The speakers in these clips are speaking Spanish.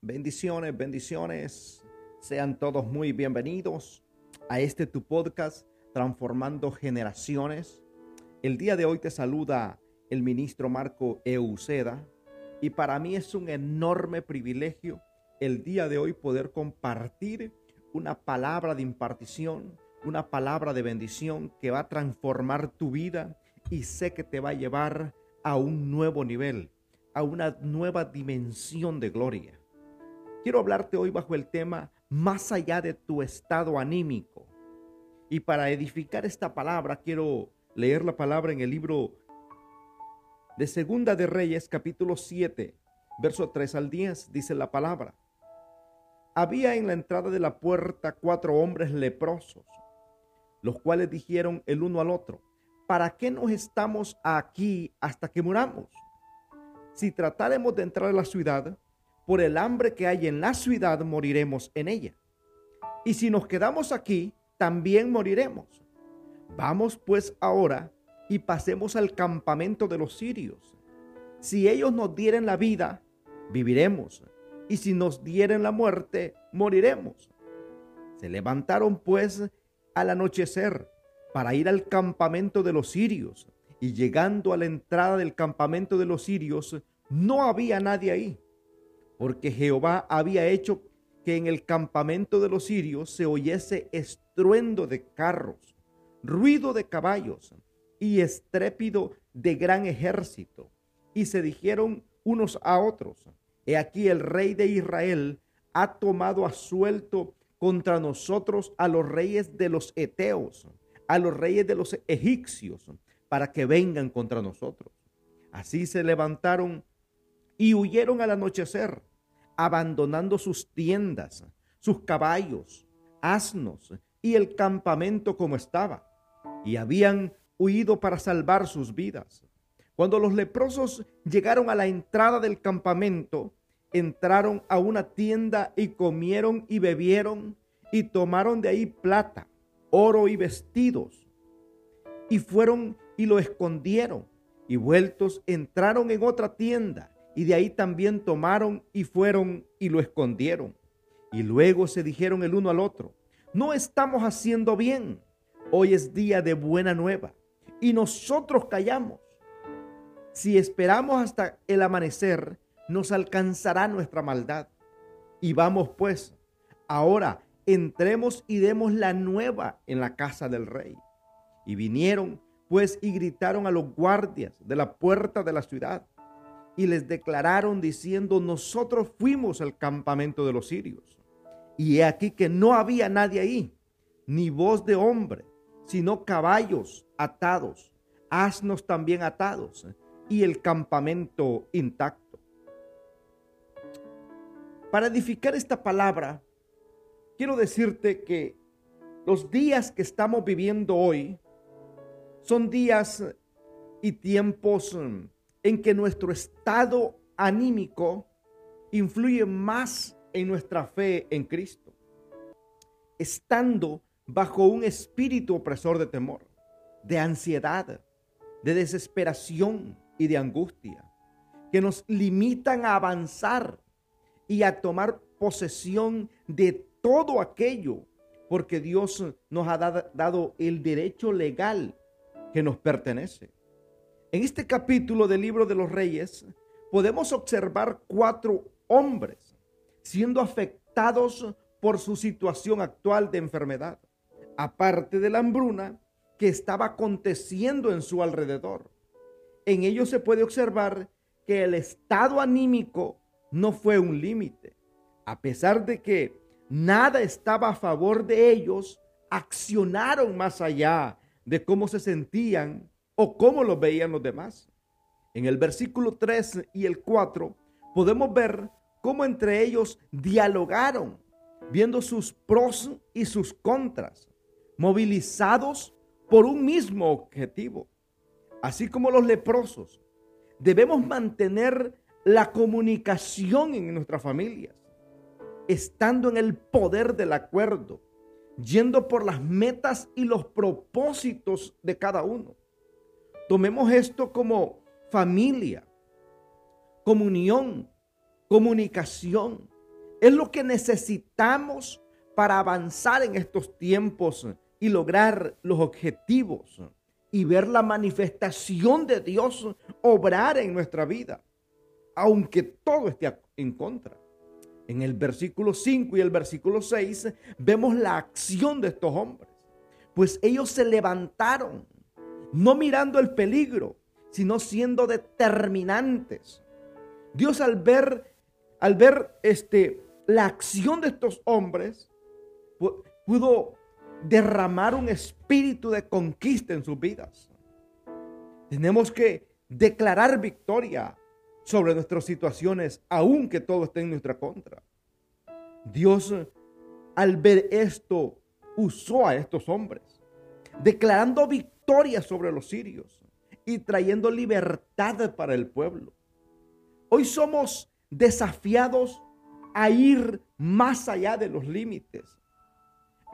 Bendiciones, bendiciones. Sean todos muy bienvenidos a este tu podcast Transformando Generaciones. El día de hoy te saluda el ministro Marco Euceda y para mí es un enorme privilegio el día de hoy poder compartir una palabra de impartición, una palabra de bendición que va a transformar tu vida y sé que te va a llevar a un nuevo nivel, a una nueva dimensión de gloria. Quiero hablarte hoy bajo el tema más allá de tu estado anímico. Y para edificar esta palabra quiero leer la palabra en el libro de Segunda de Reyes capítulo 7, verso 3 al 10, dice la palabra. Había en la entrada de la puerta cuatro hombres leprosos, los cuales dijeron el uno al otro, ¿para qué nos estamos aquí hasta que muramos? Si tratáremos de entrar a la ciudad, por el hambre que hay en la ciudad moriremos en ella. Y si nos quedamos aquí, también moriremos. Vamos pues ahora y pasemos al campamento de los sirios. Si ellos nos dieren la vida, viviremos. Y si nos dieren la muerte, moriremos. Se levantaron pues al anochecer para ir al campamento de los sirios. Y llegando a la entrada del campamento de los sirios, no había nadie ahí porque Jehová había hecho que en el campamento de los sirios se oyese estruendo de carros, ruido de caballos y estrépido de gran ejército. Y se dijeron unos a otros, he aquí el rey de Israel ha tomado a suelto contra nosotros a los reyes de los Eteos, a los reyes de los egipcios, para que vengan contra nosotros. Así se levantaron y huyeron al anochecer abandonando sus tiendas, sus caballos, asnos y el campamento como estaba, y habían huido para salvar sus vidas. Cuando los leprosos llegaron a la entrada del campamento, entraron a una tienda y comieron y bebieron y tomaron de ahí plata, oro y vestidos. Y fueron y lo escondieron y vueltos entraron en otra tienda y de ahí también tomaron y fueron y lo escondieron. Y luego se dijeron el uno al otro, no estamos haciendo bien, hoy es día de buena nueva, y nosotros callamos. Si esperamos hasta el amanecer, nos alcanzará nuestra maldad. Y vamos pues, ahora entremos y demos la nueva en la casa del rey. Y vinieron pues y gritaron a los guardias de la puerta de la ciudad y les declararon diciendo, nosotros fuimos al campamento de los sirios. Y he aquí que no había nadie ahí, ni voz de hombre, sino caballos atados, asnos también atados, y el campamento intacto. Para edificar esta palabra, quiero decirte que los días que estamos viviendo hoy son días y tiempos en que nuestro estado anímico influye más en nuestra fe en Cristo, estando bajo un espíritu opresor de temor, de ansiedad, de desesperación y de angustia, que nos limitan a avanzar y a tomar posesión de todo aquello, porque Dios nos ha dado el derecho legal que nos pertenece. En este capítulo del libro de los reyes podemos observar cuatro hombres siendo afectados por su situación actual de enfermedad, aparte de la hambruna que estaba aconteciendo en su alrededor. En ello se puede observar que el estado anímico no fue un límite. A pesar de que nada estaba a favor de ellos, accionaron más allá de cómo se sentían o cómo lo veían los demás. En el versículo 3 y el 4 podemos ver cómo entre ellos dialogaron, viendo sus pros y sus contras, movilizados por un mismo objetivo. Así como los leprosos, debemos mantener la comunicación en nuestras familias, estando en el poder del acuerdo, yendo por las metas y los propósitos de cada uno Tomemos esto como familia, comunión, comunicación. Es lo que necesitamos para avanzar en estos tiempos y lograr los objetivos y ver la manifestación de Dios obrar en nuestra vida, aunque todo esté en contra. En el versículo 5 y el versículo 6 vemos la acción de estos hombres, pues ellos se levantaron, no mirando el peligro, sino siendo determinantes. Dios al ver al ver este la acción de estos hombres pudo derramar un espíritu de conquista en sus vidas. Tenemos que declarar victoria sobre nuestras situaciones, aunque todo esté en nuestra contra. Dios, al ver esto, usó a estos hombres, declarando victoria sobre los sirios y trayendo libertad para el pueblo. Hoy somos desafiados a ir más allá de los límites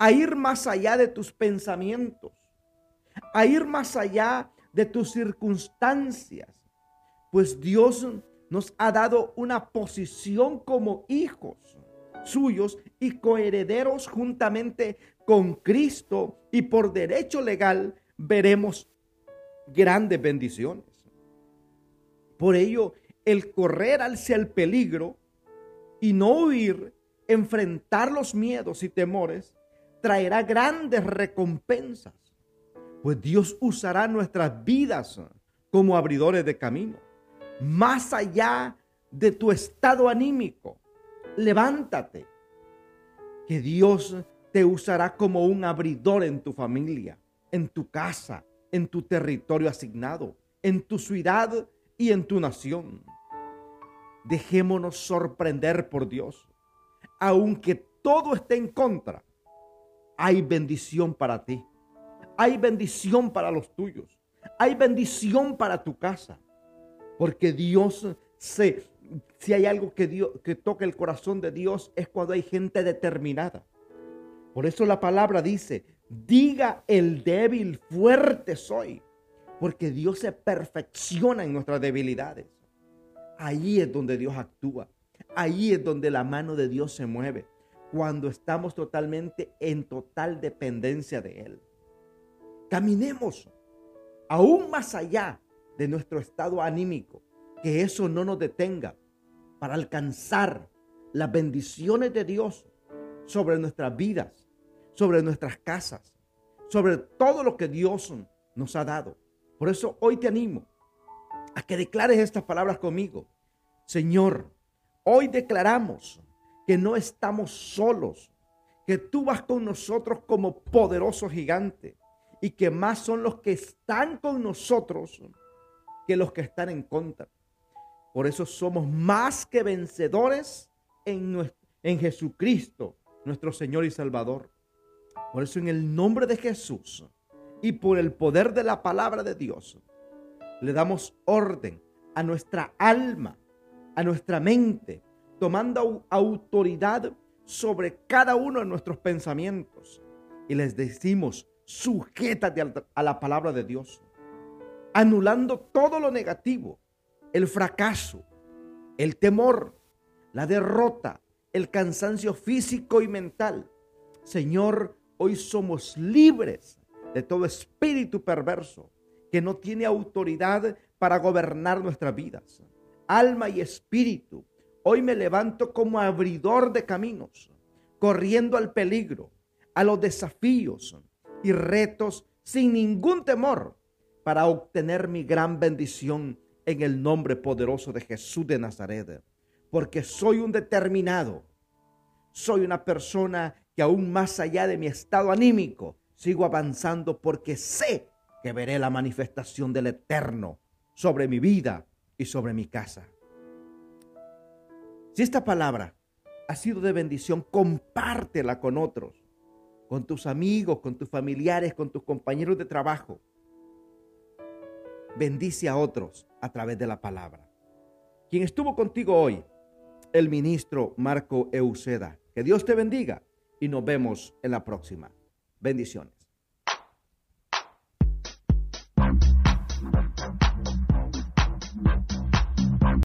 a ir más allá de tus pensamientos, a ir más allá de tus circunstancias, pues Dios nos ha dado una posición como hijos suyos y coherederos juntamente con Cristo y por derecho legal veremos grandes bendiciones. Por ello, el correr hacia el peligro y no huir, enfrentar los miedos y temores, traerá grandes recompensas, pues Dios usará nuestras vidas como abridores de camino, más allá de tu estado anímico. Levántate, que Dios te usará como un abridor en tu familia, en tu casa, en tu territorio asignado, en tu ciudad y en tu nación. Dejémonos sorprender por Dios, aunque todo esté en contra hay bendición para ti. Hay bendición para los tuyos. Hay bendición para tu casa. Porque Dios se, si hay algo que, Dios, que toca el corazón de Dios es cuando hay gente determinada. Por eso la palabra dice, diga el débil, fuerte soy. Porque Dios se perfecciona en nuestras debilidades. Ahí es donde Dios actúa. Ahí es donde la mano de Dios se mueve cuando estamos totalmente en total dependencia de Él. Caminemos aún más allá de nuestro estado anímico, que eso no nos detenga para alcanzar las bendiciones de Dios sobre nuestras vidas, sobre nuestras casas, sobre todo lo que Dios nos ha dado. Por eso hoy te animo a que declares estas palabras conmigo. Señor, hoy declaramos que no estamos solos, que tú vas con nosotros como poderoso gigante y que más son los que están con nosotros que los que están en contra. Por eso somos más que vencedores en, en Jesucristo, nuestro Señor y Salvador. Por eso en el nombre de Jesús y por el poder de la palabra de Dios, le damos orden a nuestra alma, a nuestra mente, tomando autoridad sobre cada uno de nuestros pensamientos. Y les decimos, sujétate a la palabra de Dios, anulando todo lo negativo, el fracaso, el temor, la derrota, el cansancio físico y mental. Señor, hoy somos libres de todo espíritu perverso que no tiene autoridad para gobernar nuestras vidas, alma y espíritu Hoy me levanto como abridor de caminos, corriendo al peligro, a los desafíos y retos sin ningún temor para obtener mi gran bendición en el nombre poderoso de Jesús de Nazaret. Porque soy un determinado, soy una persona que aún más allá de mi estado anímico, sigo avanzando porque sé que veré la manifestación del Eterno sobre mi vida y sobre mi casa. Si esta palabra ha sido de bendición, compártela con otros, con tus amigos, con tus familiares, con tus compañeros de trabajo. Bendice a otros a través de la palabra. Quien estuvo contigo hoy, el ministro Marco Euseda. Que Dios te bendiga y nos vemos en la próxima. Bendiciones.